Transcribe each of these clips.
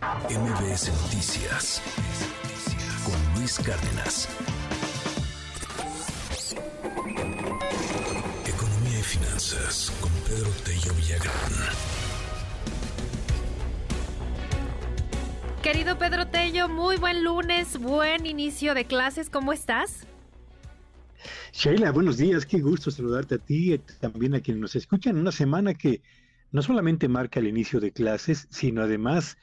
MBS Noticias con Luis Cárdenas. Economía y finanzas con Pedro Tello Villagrán. Querido Pedro Tello, muy buen lunes, buen inicio de clases, ¿cómo estás? Sheila, buenos días, qué gusto saludarte a ti y también a quienes nos escuchan. Una semana que no solamente marca el inicio de clases, sino además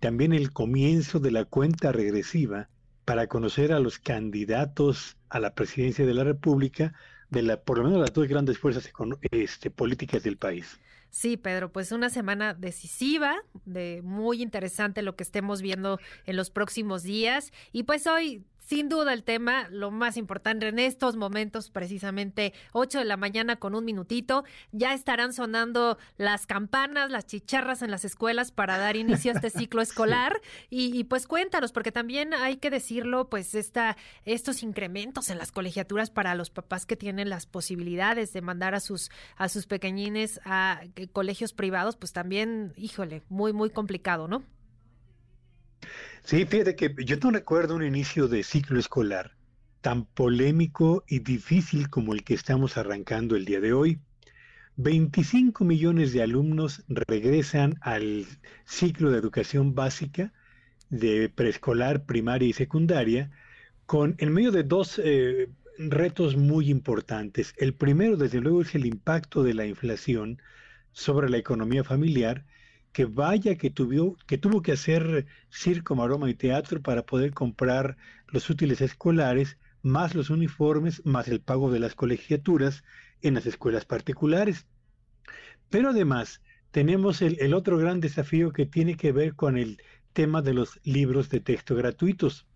también el comienzo de la cuenta regresiva para conocer a los candidatos a la presidencia de la República de la, por lo menos las dos grandes fuerzas este, políticas del país. Sí, Pedro, pues una semana decisiva, de muy interesante lo que estemos viendo en los próximos días. Y pues hoy sin duda el tema, lo más importante en estos momentos, precisamente 8 de la mañana con un minutito, ya estarán sonando las campanas, las chicharras en las escuelas para dar inicio a este ciclo escolar. Y, pues cuéntanos, porque también hay que decirlo, pues esta, estos incrementos en las colegiaturas para los papás que tienen las posibilidades de mandar a sus, a sus pequeñines a eh, colegios privados, pues también, híjole, muy, muy complicado, ¿no? Sí, fíjate que yo no recuerdo un inicio de ciclo escolar tan polémico y difícil como el que estamos arrancando el día de hoy. 25 millones de alumnos regresan al ciclo de educación básica de preescolar, primaria y secundaria, con en medio de dos eh, retos muy importantes. El primero, desde luego, es el impacto de la inflación sobre la economía familiar que vaya que, tuvo, que tuvo que hacer circo, maroma y teatro para poder comprar los útiles escolares, más los uniformes, más el pago de las colegiaturas en las escuelas particulares. Pero además tenemos el, el otro gran desafío que tiene que ver con el tema de los libros de texto gratuitos.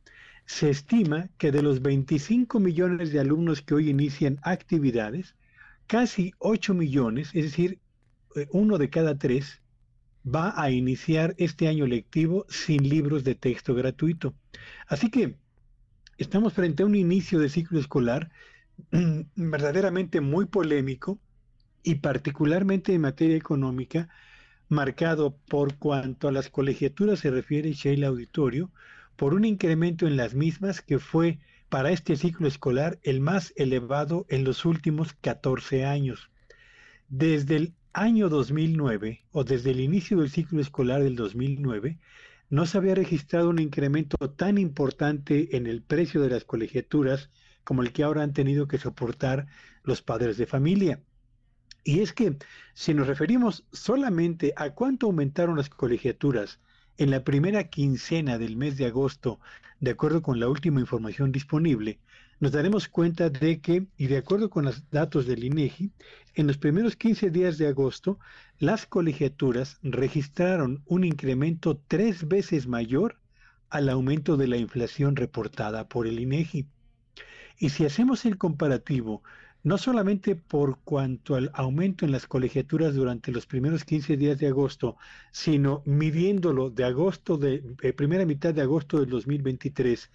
Se estima que de los 25 millones de alumnos que hoy inician actividades, casi 8 millones, es decir, eh, uno de cada tres, va a iniciar este año lectivo sin libros de texto gratuito. Así que estamos frente a un inicio de ciclo escolar verdaderamente muy polémico y particularmente en materia económica, marcado por cuanto a las colegiaturas se refiere Sheila Auditorio, por un incremento en las mismas que fue para este ciclo escolar el más elevado en los últimos 14 años. Desde el año 2009 o desde el inicio del ciclo escolar del 2009, no se había registrado un incremento tan importante en el precio de las colegiaturas como el que ahora han tenido que soportar los padres de familia. Y es que si nos referimos solamente a cuánto aumentaron las colegiaturas en la primera quincena del mes de agosto, de acuerdo con la última información disponible, nos daremos cuenta de que, y de acuerdo con los datos del INEGI, en los primeros 15 días de agosto, las colegiaturas registraron un incremento tres veces mayor al aumento de la inflación reportada por el INEGI. Y si hacemos el comparativo, no solamente por cuanto al aumento en las colegiaturas durante los primeros 15 días de agosto, sino midiéndolo de agosto de eh, primera mitad de agosto del 2023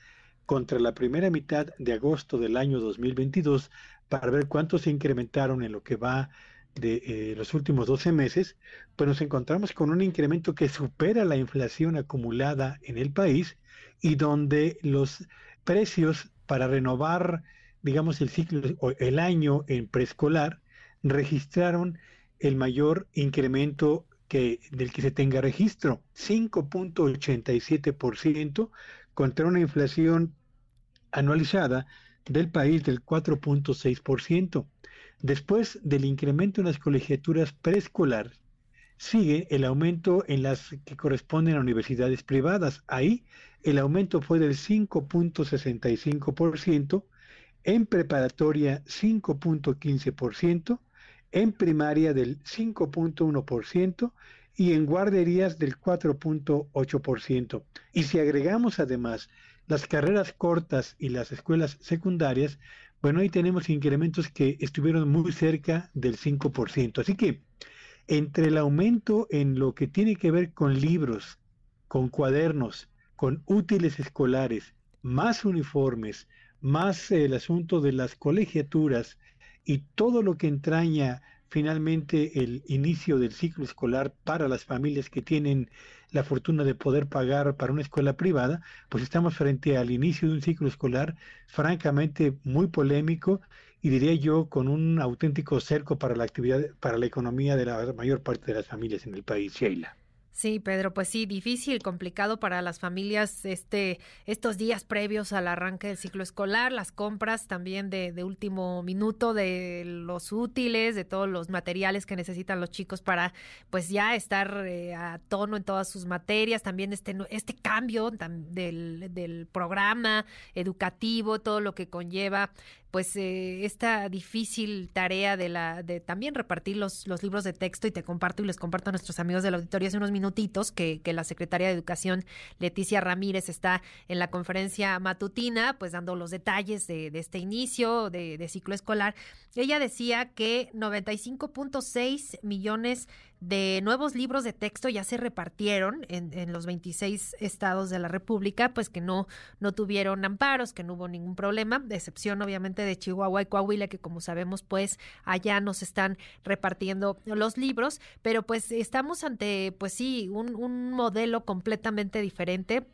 contra la primera mitad de agosto del año 2022 para ver cuántos se incrementaron en lo que va de eh, los últimos 12 meses, pues nos encontramos con un incremento que supera la inflación acumulada en el país y donde los precios para renovar, digamos, el ciclo el año en preescolar registraron el mayor incremento que, del que se tenga registro, 5.87%, contra una inflación anualizada del país del 4.6%. Después del incremento en las colegiaturas preescolar, sigue el aumento en las que corresponden a universidades privadas. Ahí el aumento fue del 5.65%, en preparatoria 5.15%, en primaria del 5.1% y en guarderías del 4.8%. Y si agregamos además las carreras cortas y las escuelas secundarias, bueno, ahí tenemos incrementos que estuvieron muy cerca del 5%. Así que entre el aumento en lo que tiene que ver con libros, con cuadernos, con útiles escolares, más uniformes, más el asunto de las colegiaturas y todo lo que entraña finalmente el inicio del ciclo escolar para las familias que tienen la fortuna de poder pagar para una escuela privada, pues estamos frente al inicio de un ciclo escolar francamente muy polémico y diría yo con un auténtico cerco para la actividad, para la economía de la mayor parte de las familias en el país, Sheila. Sí, Pedro, pues sí, difícil, complicado para las familias este, estos días previos al arranque del ciclo escolar, las compras también de, de, último minuto de los útiles, de todos los materiales que necesitan los chicos para pues ya estar eh, a tono en todas sus materias, también este, este cambio del, del programa educativo, todo lo que conlleva pues eh, esta difícil tarea de la de también repartir los, los libros de texto y te comparto y les comparto a nuestros amigos del auditorio hace unos minutitos que, que la secretaria de Educación Leticia Ramírez está en la conferencia matutina pues dando los detalles de, este inicio de, de ciclo escolar. Ella decía que 95.6 millones de nuevos libros de texto ya se repartieron en, en, los 26 estados de la República, pues que no, no tuvieron amparos, que no hubo ningún problema, de excepción obviamente de Chihuahua y Coahuila, que como sabemos, pues allá nos están repartiendo los libros, pero pues estamos ante, pues sí, un, un modelo completamente diferente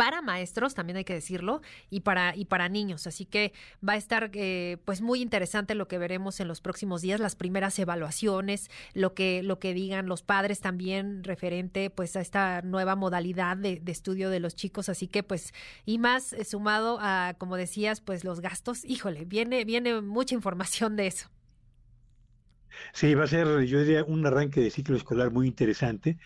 para maestros, también hay que decirlo, y para, y para niños. Así que va a estar eh, pues muy interesante lo que veremos en los próximos días, las primeras evaluaciones, lo que, lo que digan los padres también referente pues a esta nueva modalidad de, estudio de los chicos. Así que pues, y más eh, sumado a, como decías, pues los gastos, híjole, viene, viene mucha información de eso. Sí, va a ser, yo diría, un arranque de ciclo escolar muy interesante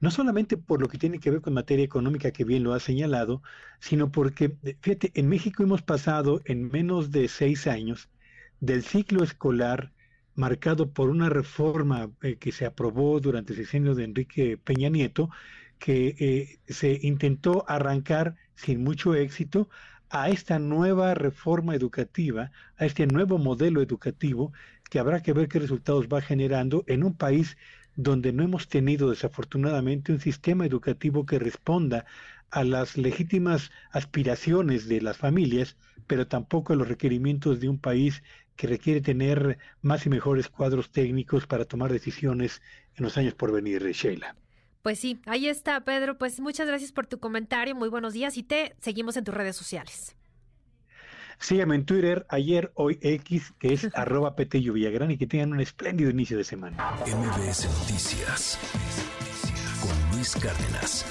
no solamente por lo que tiene que ver con materia económica, que bien lo ha señalado, sino porque, eh, fíjate, en México hemos pasado en menos de seis años del ciclo escolar marcado por una reforma eh, que se aprobó durante el sexenio de Enrique Peña Nieto, que eh, se intentó arrancar sin mucho éxito a esta nueva reforma educativa, a este nuevo modelo educativo, que habrá que ver qué resultados va generando en un país donde no hemos tenido desafortunadamente un sistema educativo que responda a las legítimas aspiraciones de las familias, pero tampoco a los requerimientos de un país que requiere tener más y mejores cuadros técnicos para tomar decisiones en los años por venir, Sheila. Pues sí, ahí está, Pedro. Pues muchas gracias por tu comentario. Muy buenos días y te seguimos en tus redes sociales. Sígueme en Twitter, ayer, hoy X, que es arroba Petello y que tengan un espléndido inicio de semana. MBS Noticias con Luis Cárdenas.